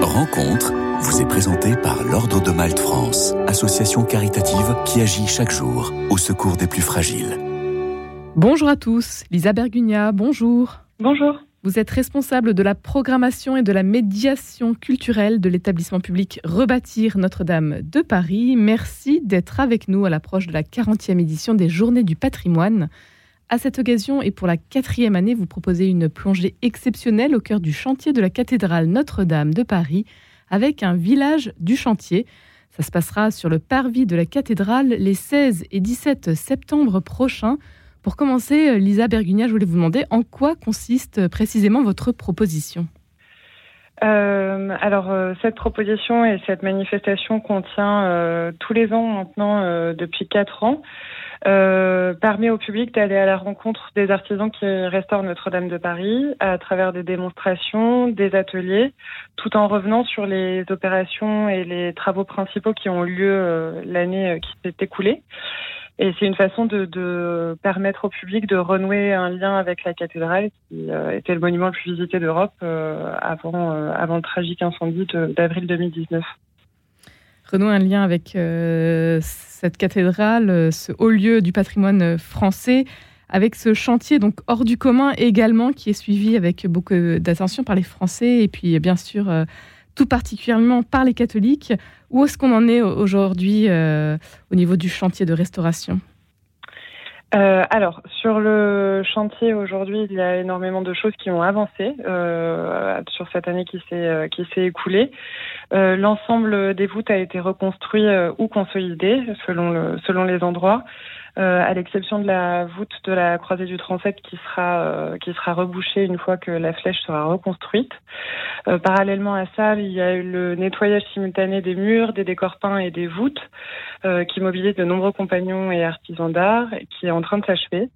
Rencontre vous est présentée par l'Ordre de Malte France, association caritative qui agit chaque jour au secours des plus fragiles. Bonjour à tous, Lisa Bergugna, bonjour. Bonjour. Vous êtes responsable de la programmation et de la médiation culturelle de l'établissement public Rebâtir Notre-Dame de Paris. Merci d'être avec nous à l'approche de la 40e édition des Journées du patrimoine. À cette occasion et pour la quatrième année, vous proposez une plongée exceptionnelle au cœur du chantier de la cathédrale Notre-Dame de Paris avec un village du chantier. Ça se passera sur le parvis de la cathédrale les 16 et 17 septembre prochains. Pour commencer, Lisa Bergugna, je voulais vous demander en quoi consiste précisément votre proposition? Euh, alors euh, cette proposition et cette manifestation qu'on tient euh, tous les ans maintenant depuis quatre ans permet au public d'aller à la rencontre des artisans qui restaurent Notre-Dame de Paris à travers des démonstrations, des ateliers, tout en revenant sur les opérations et les travaux principaux qui ont lieu l'année qui s'est écoulée. Et c'est une façon de, permettre au public de renouer un lien avec la cathédrale, qui euh, était le monument le plus visité d'Europe euh, avant, euh, avant le tragique incendie d'avril 2019. Renouer un lien avec cette cathédrale, ce haut lieu du patrimoine français, avec ce chantier donc hors du commun également, qui est suivi avec beaucoup d'attention par les Français, et puis bien sûr tout particulièrement par les catholiques. Où est-ce qu'on en est aujourd'hui euh, au niveau du chantier de restauration? Euh, alors, sur le chantier aujourd'hui, il y a énormément de choses qui ont avancé euh, sur cette année qui s'est écoulée. L'ensemble des voûtes a été reconstruit ou consolidé selon selon les endroits. Euh, à l'exception de la voûte de la croisée du transept qui sera euh, qui sera rebouchée une fois que la flèche sera reconstruite. Euh, parallèlement à ça, il y a eu le nettoyage simultané des murs, des décors peints et des voûtes qui mobilise de nombreux compagnons et artisans d'art qui est en train de s'achever.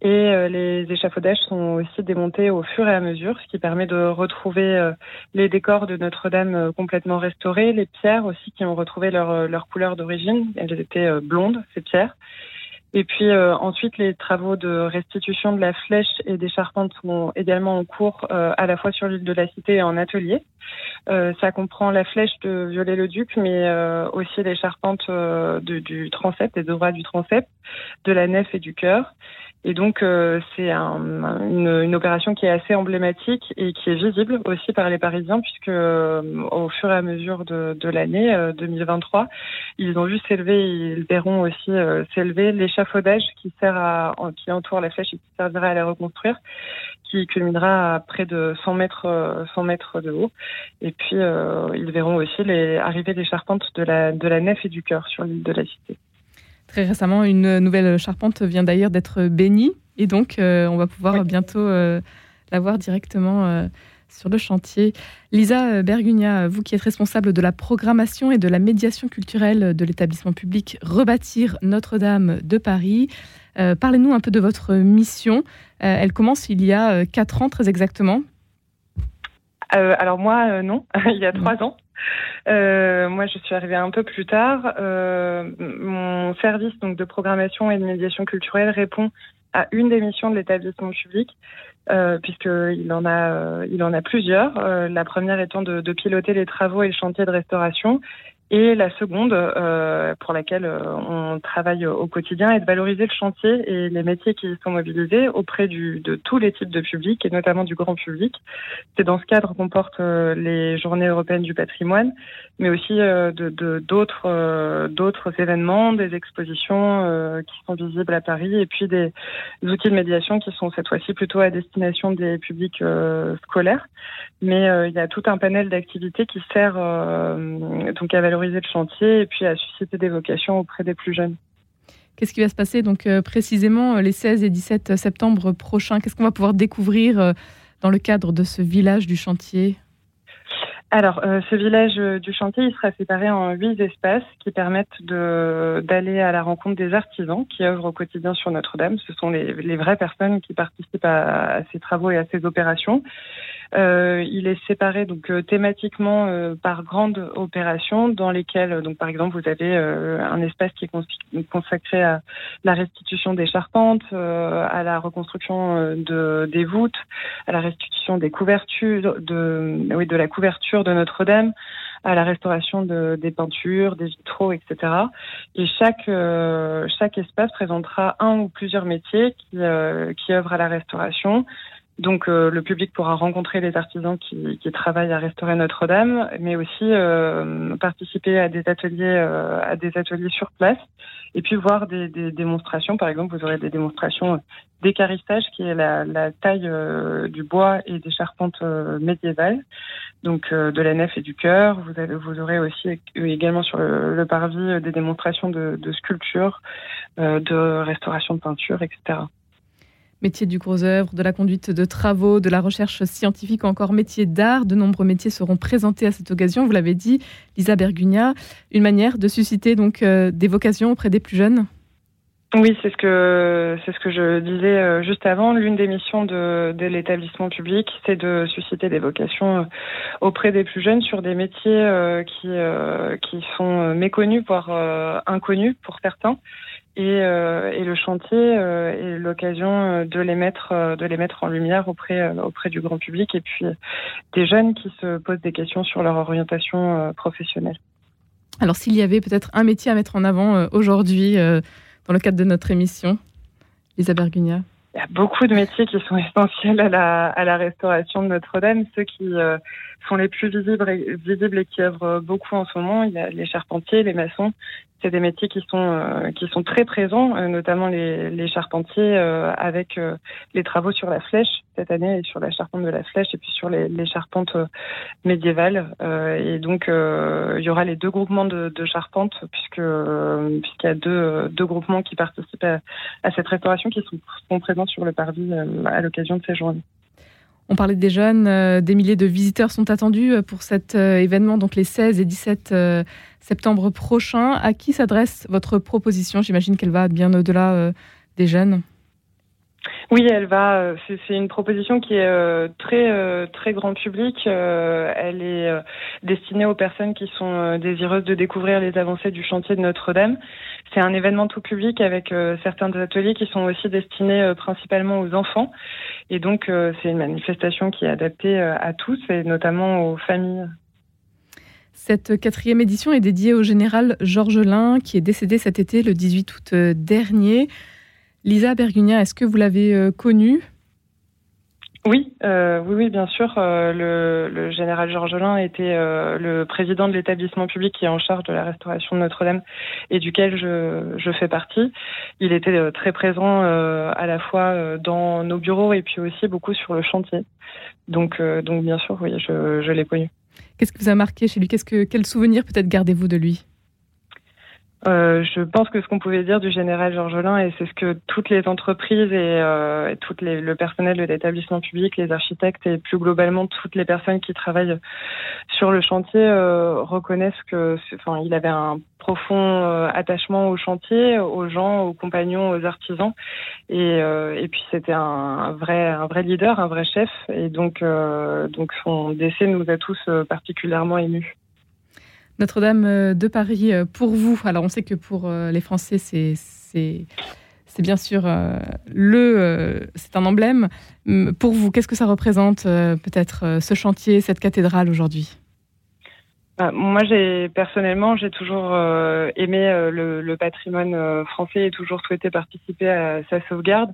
Et les échafaudages sont aussi démontés au fur et à mesure, ce qui permet de retrouver les décors de Notre-Dame complètement restaurés, les pierres aussi qui ont retrouvé leur, leur couleur d'origine. Elles étaient blondes, ces pierres. Et puis euh, ensuite, les travaux de restitution de la flèche et des charpentes sont également en cours euh, à la fois sur l'île de la Cité et en atelier. Euh, ça comprend la flèche de Viollet-le-Duc, mais aussi les charpentes du transept, des droits du transept, de la nef et du chœur. Et donc, euh, c'est un, une, une, opération qui est assez emblématique et qui est visible aussi par les Parisiens, puisque euh, au fur et à mesure de, de l'année 2023, euh, ils ont vu s'élever, ils verront aussi s'élever l'échafaudage qui sert à, qui entoure la flèche et qui servira à la reconstruire, qui culminera à près de 100 mètres, 100 mètres de haut. Et puis, ils verront aussi les arrivées des charpentes de la, de la nef et du cœur sur l'île de la Cité. Très récemment, une nouvelle charpente vient d'ailleurs d'être bénie et donc euh, on va pouvoir bientôt euh, la voir directement euh, sur le chantier. Lisa Bergugna, vous qui êtes responsable de la programmation et de la médiation culturelle de l'établissement public Rebâtir Notre-Dame de Paris, parlez-nous un peu de votre mission. elle commence il y a quatre ans très exactement. alors moi, non, il y a trois ans. Euh, moi, je suis arrivée un peu plus tard. Euh, mon service donc de programmation et de médiation culturelle répond à une des missions de l'établissement public, euh, puisqu'il en a, euh, il en a plusieurs. Euh, la première étant de, de, piloter les travaux et le chantier de restauration, et la seconde, euh, pour laquelle euh, on travaille au quotidien, est de valoriser le chantier et les métiers qui y sont mobilisés auprès du, de tous les types de publics et notamment du grand public. C'est dans ce cadre qu'on porte euh, les Journées européennes du patrimoine, mais aussi de d'autres d'autres événements, des expositions qui sont visibles à Paris et puis des outils de médiation qui sont cette fois-ci plutôt à destination des publics scolaires. Mais il y a tout un panel d'activités qui sert donc à valoriser le chantier et puis à susciter des vocations auprès des plus jeunes. Qu'est-ce qui va se passer donc euh, précisément euh, les 16 et 17 septembre prochains? Qu'est-ce qu'on va pouvoir découvrir euh, dans le cadre de ce village du chantier? Alors, ce village du chantier, il sera séparé en huit espaces qui permettent d'aller à la rencontre des artisans qui œuvrent au quotidien sur Notre-Dame. Ce sont les, vraies personnes qui participent à, ces travaux et à ces opérations. Il est séparé donc thématiquement par grandes opérations dans lesquelles, donc par exemple, vous avez un espace qui est consacré à la restitution des charpentes, à la reconstruction de, des voûtes, à la restitution des couvertures, de, oui, de la couverture de Notre-Dame, à la restauration de, des peintures, des vitraux, etc. Et chaque euh, chaque espace présentera un ou plusieurs métiers qui euh, qui œuvrent à la restauration. Donc euh, le public pourra rencontrer les artisans qui, qui travaillent à restaurer Notre-Dame, mais aussi participer à des ateliers à des ateliers sur place et puis voir des, des, démonstrations. Par exemple, vous aurez des démonstrations d'écarissage qui est la, la taille du bois et des charpentes médiévales donc euh, de la nef et du chœur. Vous, vous aurez aussi également sur le, parvis euh, des démonstrations de, de sculpture, euh, de restauration de peinture, etc. Métier du gros œuvre, de la conduite de travaux, de la recherche scientifique, encore métier d'art. De nombreux métiers seront présentés à cette occasion. Vous l'avez dit, Lisa Bergugna, une manière de susciter donc des vocations auprès des plus jeunes. Oui, c'est ce que c'est ce que je disais euh, juste avant. L'une des missions de, de l'établissement public, c'est de susciter des vocations euh, auprès des plus jeunes sur des métiers euh, qui qui sont méconnus voire inconnus pour certains. Et, et le chantier est l'occasion de les mettre de les mettre en lumière auprès auprès du grand public et puis des jeunes qui se posent des questions sur leur orientation professionnelle. Alors s'il y avait peut-être un métier à mettre en avant aujourd'hui dans le cadre de notre émission Lisa Bergugna Il y a beaucoup de métiers qui sont essentiels à la, à la restauration de Notre-Dame. Ceux qui euh, sont les plus visibles et, visibles et qui œuvrent beaucoup en ce moment, il y a les charpentiers, les maçons, c'est des métiers qui sont euh, qui sont très présents, euh, notamment les, les charpentiers euh, avec les travaux sur la flèche cette année et sur la charpente de la flèche et puis sur les, les charpentes médiévales. et donc il y aura les deux groupements de, de charpentes puisque puisqu'il y a deux, deux groupements qui participent à, à cette restauration qui sont, sont présents sur le parvis à l'occasion de ces journées. On parlait des jeunes, des milliers de visiteurs sont attendus pour cet événement, donc les 16 et 17 septembre prochain. À qui s'adresse votre proposition? J'imagine qu'elle va bien au-delà euh, des jeunes. Oui, elle va. Euh, c'est une proposition qui est euh, très très grand public. Elle est destinée aux personnes qui sont désireuses de découvrir les avancées du chantier de Notre-Dame. C'est un événement tout public avec certains ateliers qui sont aussi destinés principalement aux enfants. Et donc c'est une manifestation qui est adaptée à tous et notamment aux familles. Cette quatrième édition est dédiée au général Georges Lin, qui est décédé cet été, le 18 août euh, dernier. Lisa Bergugna, est-ce que vous l'avez euh, connu oui, euh, oui, oui, bien sûr. le, général Georges Lin était le président de l'établissement public qui est en charge de la restauration de Notre-Dame et duquel je, je, fais partie. Il était très présent à la fois dans nos bureaux et puis aussi beaucoup sur le chantier. Donc, donc bien sûr, oui, je, je l'ai connu. Qu'est-ce qui vous a marqué chez lui? Qu'est-ce que, Quel souvenir peut-être gardez-vous de lui? Euh, je pense que ce qu'on pouvait dire du général Georgelin, et c'est ce que toutes les entreprises et, euh, toutes les, le personnel de l'établissement public, les architectes et plus globalement toutes les personnes qui travaillent sur le chantier euh, reconnaissent que, enfin, il avait un profond euh, attachement au chantier, aux gens, aux compagnons, aux artisans, et, euh, et puis c'était un, un, vrai, un vrai leader, un vrai chef, et donc, donc son décès nous a tous particulièrement émus. Notre-Dame euh, de Paris euh, pour vous. Alors on sait que pour euh, les Français, c'est bien sûr le c'est un emblème. Pour vous, qu'est-ce que ça représente peut-être ce chantier, cette cathédrale aujourd'hui? Moi, j'ai personnellement, j'ai toujours aimé le, le, patrimoine français et toujours souhaité participer à sa sauvegarde.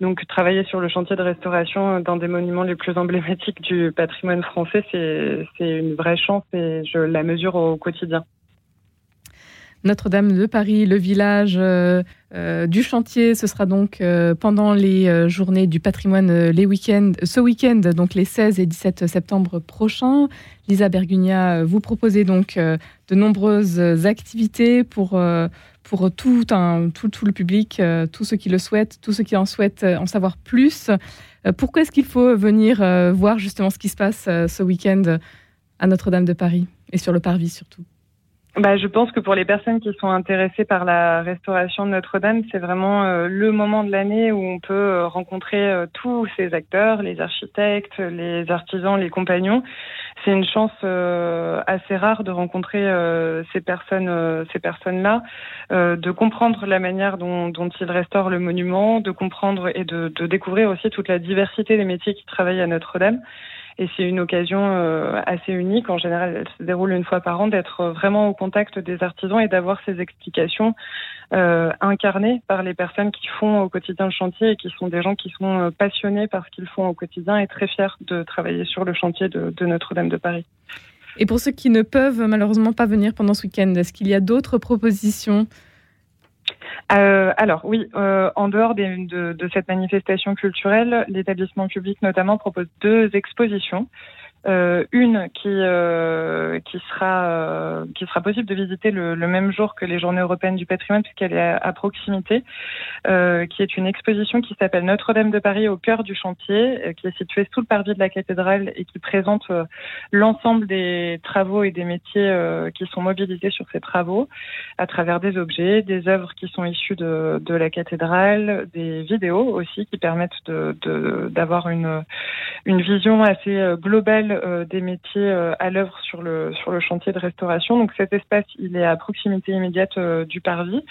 Donc, travailler sur le chantier de restauration d'un des monuments les plus emblématiques du patrimoine français, c'est une vraie chance et je la mesure au quotidien. Notre-Dame de Paris, le village euh, euh, du chantier, ce sera donc euh, pendant les journées du patrimoine, les week-ends, ce week-end, donc les 16 et 17 septembre prochains. Lisa Bergugna, vous proposez donc de nombreuses activités pour pour tout, un, tout, tout le public, tous ceux qui le souhaitent, tous ceux qui en souhaitent en savoir plus. Pourquoi est-ce qu'il faut venir voir justement ce qui se passe ce week-end à Notre-Dame de Paris et sur le parvis surtout? Bah, je pense que pour les personnes qui sont intéressées par la restauration de Notre-Dame, c'est vraiment euh, le moment de l'année où on peut euh, rencontrer euh, tous ces acteurs, les architectes, les artisans, les compagnons. C'est une chance assez rare de rencontrer ces personnes, ces personnes-là, de comprendre la manière dont, ils restaurent le monument, de comprendre et de, de découvrir aussi toute la diversité des métiers qui travaillent à Notre-Dame. Et c'est une occasion euh, assez unique. En général, elle se déroule une fois par an d'être vraiment au contact des artisans et d'avoir ces explications euh, incarnées par les personnes qui font au quotidien le chantier et qui sont des gens qui sont euh, passionnés par ce qu'ils font au quotidien et très fiers de travailler sur le chantier de, de Notre-Dame de Paris. Et pour ceux qui ne peuvent malheureusement pas venir pendant ce week-end, est-ce qu'il y a d'autres propositions euh, alors oui, euh, en dehors de, de, cette manifestation culturelle, l'établissement public notamment propose deux expositions. Euh, une qui euh, qui sera euh, qui sera possible de visiter le, le, même jour que les Journées européennes du patrimoine puisqu'elle est à, proximité, euh, qui est une exposition qui s'appelle Notre-Dame de Paris au cœur du chantier, qui est située sous le parvis de la cathédrale et qui présente l'ensemble des travaux et des métiers qui sont mobilisés sur ces travaux à travers des objets, des œuvres qui sont issues de, de la cathédrale, des vidéos aussi qui permettent de d'avoir une une vision assez globale euh, des métiers euh, à l'œuvre sur le chantier de restauration. Donc cet espace, il est à proximité immédiate euh, du parvis.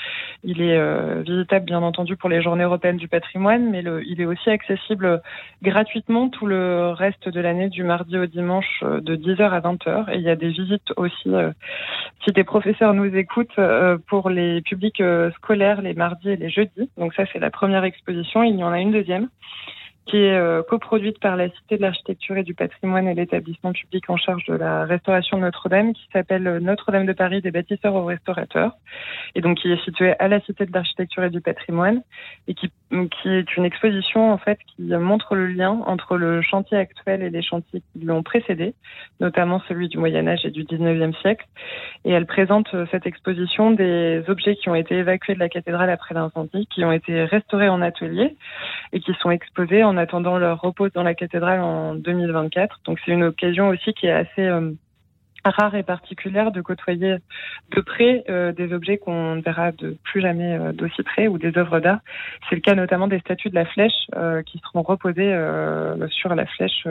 Il est visitable bien entendu pour les Journées européennes du patrimoine, mais il est aussi accessible gratuitement tout le reste de l'année du mardi au dimanche de 10h à 20h. Et il y a des visites aussi, si des professeurs nous écoutent, pour les publics scolaires les mardis et les jeudis. Donc ça c'est la première exposition. Il y en a une deuxième qui est euh, coproduite par la Cité de l'Architecture et du Patrimoine et l'établissement public en charge de la restauration de Notre-Dame, qui s'appelle euh, Notre-Dame de Paris des bâtisseurs aux restaurateurs, et donc qui est située à la Cité de l'Architecture et du Patrimoine, et qui, qui est une exposition en fait qui montre le lien entre le chantier actuel et les chantiers qui l'ont précédé, notamment celui du Moyen Âge et du 19e siècle. Et elle présente euh, cette exposition des objets qui ont été évacués de la cathédrale après l'incendie, qui ont été restaurés en atelier et qui sont exposés en en attendant leur repos dans la cathédrale en 2024. Donc c'est une occasion aussi qui est assez euh, rare et particulière de côtoyer de près euh, des objets qu'on ne verra de plus jamais euh, d'aussi près ou des œuvres d'art. C'est le cas notamment des statues de la flèche qui seront reposées sur la flèche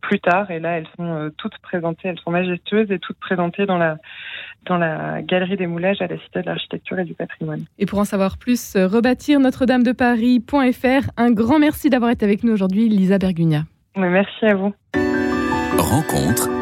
plus tard. Et là, elles sont toutes présentées, elles sont majestueuses et toutes présentées dans la dans la galerie des moulages à la Cité de l'Architecture et du Patrimoine. Et pour en savoir plus, rebâtir Notre-Dame de Paris.fr. Un grand merci d'avoir été avec nous aujourd'hui, Lisa Bergugna. Merci à vous. Rencontre